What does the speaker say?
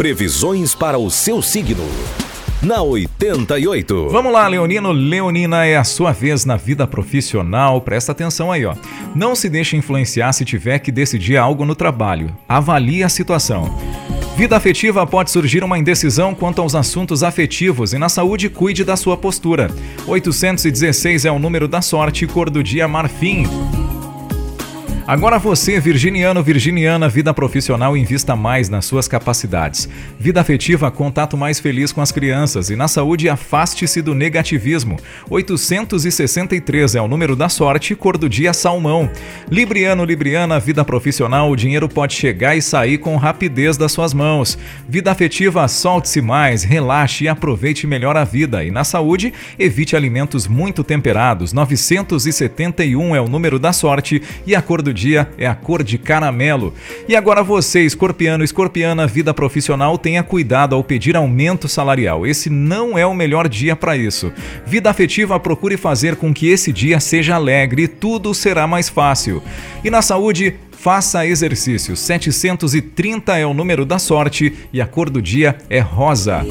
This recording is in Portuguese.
Previsões para o seu signo. Na 88. Vamos lá, Leonino. Leonina, é a sua vez na vida profissional. Presta atenção aí, ó. Não se deixe influenciar se tiver que decidir algo no trabalho. Avalie a situação. Vida afetiva pode surgir uma indecisão quanto aos assuntos afetivos e na saúde cuide da sua postura. 816 é o número da sorte, cor do dia marfim. Agora você, virginiano, virginiana, vida profissional, invista mais nas suas capacidades. Vida afetiva, contato mais feliz com as crianças. E na saúde, afaste-se do negativismo. 863 é o número da sorte, cor do dia salmão. Libriano, libriana, vida profissional, o dinheiro pode chegar e sair com rapidez das suas mãos. Vida afetiva, solte-se mais, relaxe e aproveite melhor a vida. E na saúde, evite alimentos muito temperados. 971 é o número da sorte e a cor do dia é a cor de caramelo. E agora você, escorpiano, escorpiana, vida profissional, tenha cuidado ao pedir aumento salarial. Esse não é o melhor dia para isso. Vida afetiva, procure fazer com que esse dia seja alegre e tudo será mais fácil. E na saúde, faça exercício. 730 é o número da sorte e a cor do dia é rosa.